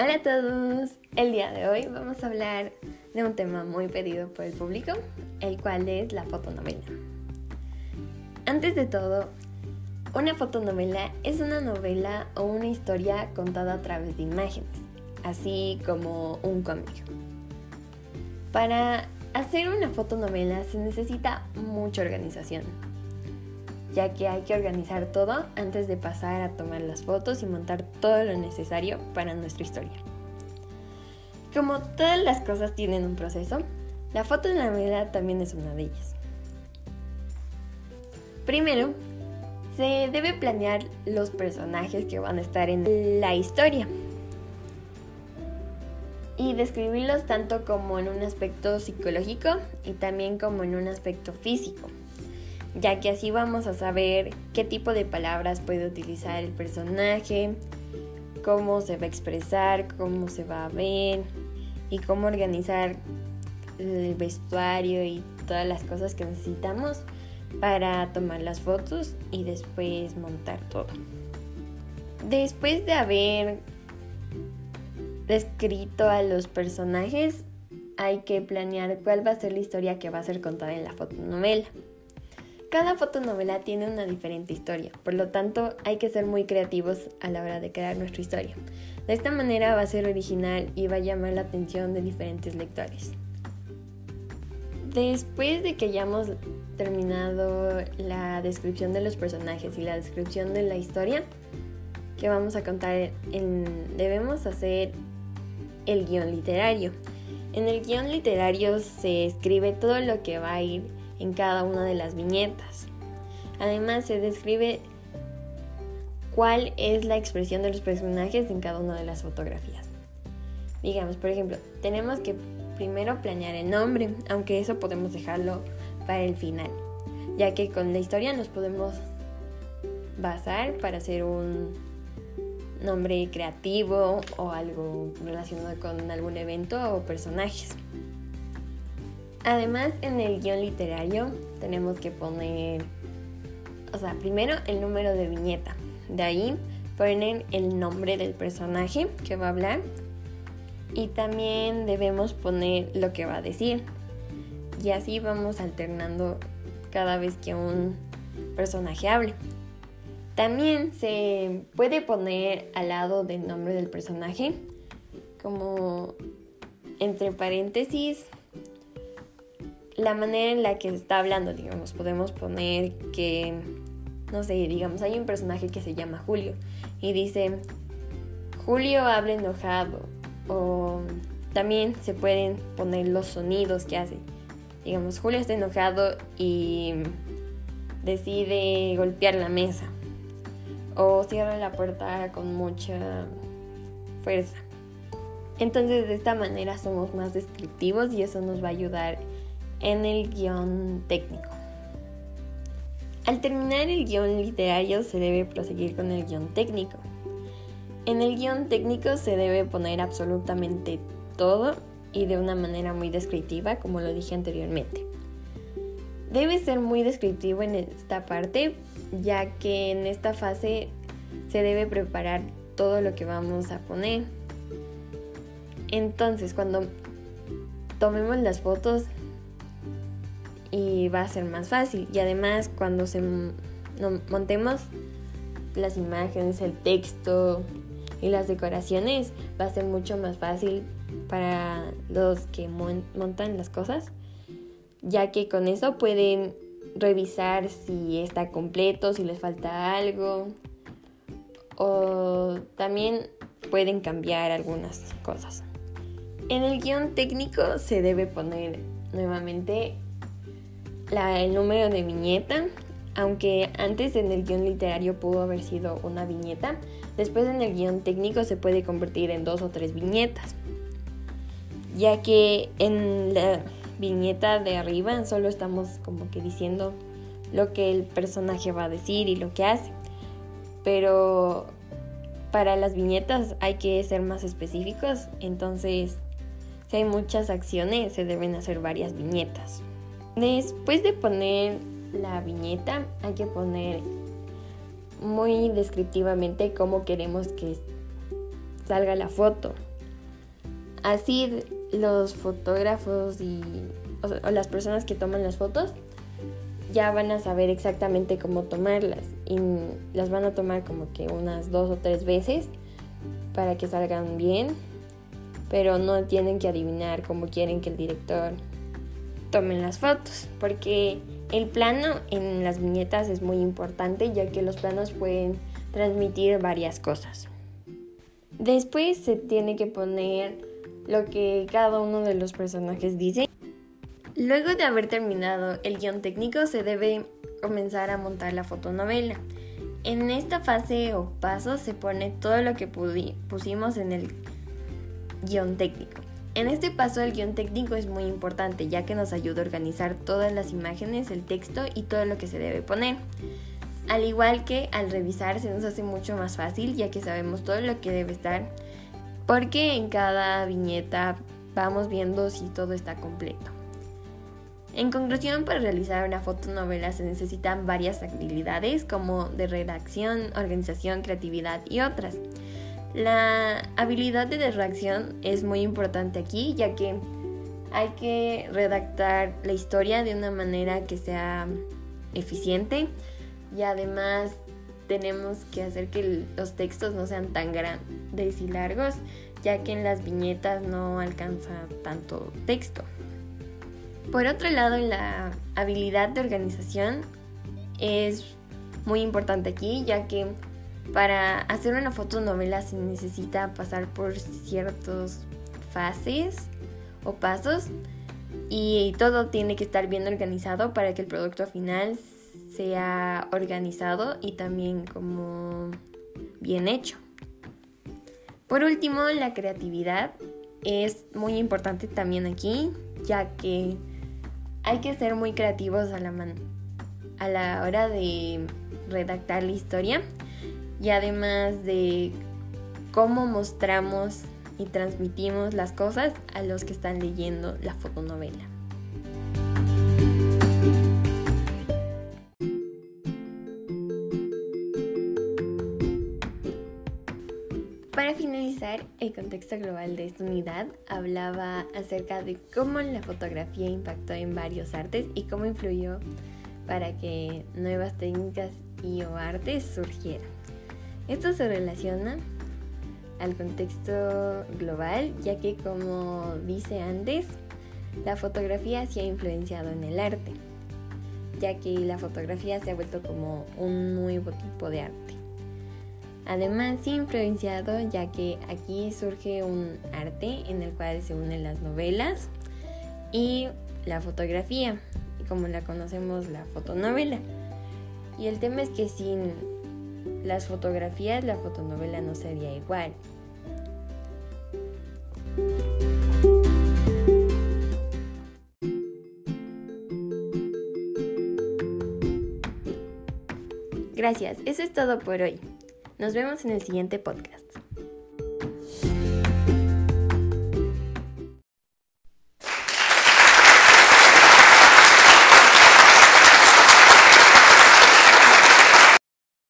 Hola a todos, el día de hoy vamos a hablar de un tema muy pedido por el público, el cual es la fotonovela. Antes de todo, una fotonovela es una novela o una historia contada a través de imágenes, así como un cómic. Para hacer una fotonovela se necesita mucha organización, ya que hay que organizar todo antes de pasar a tomar las fotos y montar todo lo necesario para nuestra historia. Como todas las cosas tienen un proceso, la fotonovela también es una de ellas. Primero, se debe planear los personajes que van a estar en la historia y describirlos tanto como en un aspecto psicológico y también como en un aspecto físico, ya que así vamos a saber qué tipo de palabras puede utilizar el personaje, cómo se va a expresar, cómo se va a ver y cómo organizar el vestuario y todas las cosas que necesitamos para tomar las fotos y después montar todo. Después de haber descrito a los personajes, hay que planear cuál va a ser la historia que va a ser contada en la fotonovela. Cada fotonovela tiene una diferente historia, por lo tanto hay que ser muy creativos a la hora de crear nuestra historia. De esta manera va a ser original y va a llamar la atención de diferentes lectores. Después de que hayamos terminado la descripción de los personajes y la descripción de la historia que vamos a contar, debemos hacer el guion literario. En el guion literario se escribe todo lo que va a ir en cada una de las viñetas. Además se describe cuál es la expresión de los personajes en cada una de las fotografías. Digamos, por ejemplo, tenemos que primero planear el nombre, aunque eso podemos dejarlo para el final, ya que con la historia nos podemos basar para hacer un nombre creativo o algo relacionado con algún evento o personajes. Además, en el guion literario tenemos que poner, o sea, primero el número de viñeta, de ahí poner el nombre del personaje que va a hablar y también debemos poner lo que va a decir. Y así vamos alternando cada vez que un personaje hable. También se puede poner al lado del nombre del personaje, como entre paréntesis, la manera en la que está hablando, digamos, podemos poner que, no sé, digamos, hay un personaje que se llama Julio y dice, Julio habla enojado o también se pueden poner los sonidos que hace. Digamos, Julio está enojado y decide golpear la mesa o cierra la puerta con mucha fuerza. Entonces de esta manera somos más descriptivos y eso nos va a ayudar en el guion técnico. Al terminar el guion literario se debe proseguir con el guion técnico. En el guion técnico se debe poner absolutamente todo y de una manera muy descriptiva, como lo dije anteriormente. Debe ser muy descriptivo en esta parte, ya que en esta fase se debe preparar todo lo que vamos a poner. Entonces, cuando tomemos las fotos y va a ser más fácil y además cuando se montemos las imágenes, el texto, y las decoraciones va a ser mucho más fácil para los que montan las cosas, ya que con eso pueden revisar si está completo, si les falta algo, o también pueden cambiar algunas cosas. En el guion técnico se debe poner nuevamente el número de viñeta, aunque antes en el guion literario pudo haber sido una viñeta, después en el guion técnico se puede convertir en dos o tres viñetas, ya que en la viñeta de arriba solo estamos como que diciendo lo que el personaje va a decir y lo que hace, pero para las viñetas hay que ser más específicos, entonces si hay muchas acciones se deben hacer varias viñetas. Después de poner la viñeta hay que poner muy descriptivamente cómo queremos que salga la foto. Así los fotógrafos y o las personas que toman las fotos ya van a saber exactamente cómo tomarlas y las van a tomar como que unas dos o tres veces para que salgan bien, pero no tienen que adivinar cómo quieren que el director tome las fotos, porque el plano en las viñetas es muy importante ya que los planos pueden transmitir varias cosas. Después se tiene que poner lo que cada uno de los personajes dice Luego de haber terminado el guion técnico se debe comenzar a montar la fotonovela. En esta fase o paso se pone todo lo que pusimos en el guion técnico. En este paso el guion técnico es muy importante ya que nos ayuda a organizar todas las imágenes, el texto y todo lo que se debe poner. Al igual que al revisar se nos hace mucho más fácil ya que sabemos todo lo que debe estar porque en cada viñeta vamos viendo si todo está completo. En conclusión, para realizar una fotonovela se necesitan varias habilidades como de redacción, organización, creatividad y otras. La habilidad de redacción es muy importante aquí ya que hay que redactar la historia de una manera que sea eficiente y además tenemos que hacer que los textos no sean tan grandes y largos ya que en las viñetas no alcanza tanto texto. Por otro lado, la habilidad de organización es muy importante aquí, ya que para hacer una fotonovela se necesita pasar por ciertas fases o pasos y todo tiene que estar bien organizado para que el producto final sea organizado y también como bien hecho. Por último, la creatividad es muy importante también aquí, ya que hay que ser muy creativos a la, a la hora de redactar la historia y además de cómo mostramos y transmitimos las cosas a los que están leyendo la fotonovela. Para finalizar, el contexto global de esta unidad hablaba acerca de cómo la fotografía impactó en varios artes y cómo influyó para que nuevas técnicas y o artes surgieran. Esto se relaciona al contexto global, ya que como dice antes, la fotografía se ha influenciado en el arte, ya que la fotografía se ha vuelto como un nuevo tipo de arte. Además, influenciado ya que aquí surge un arte en el cual se unen las novelas y la fotografía, como la conocemos la fotonovela. Y el tema es que sin las fotografías la fotonovela no sería igual. Gracias, eso es todo por hoy. Nos vemos en el siguiente podcast.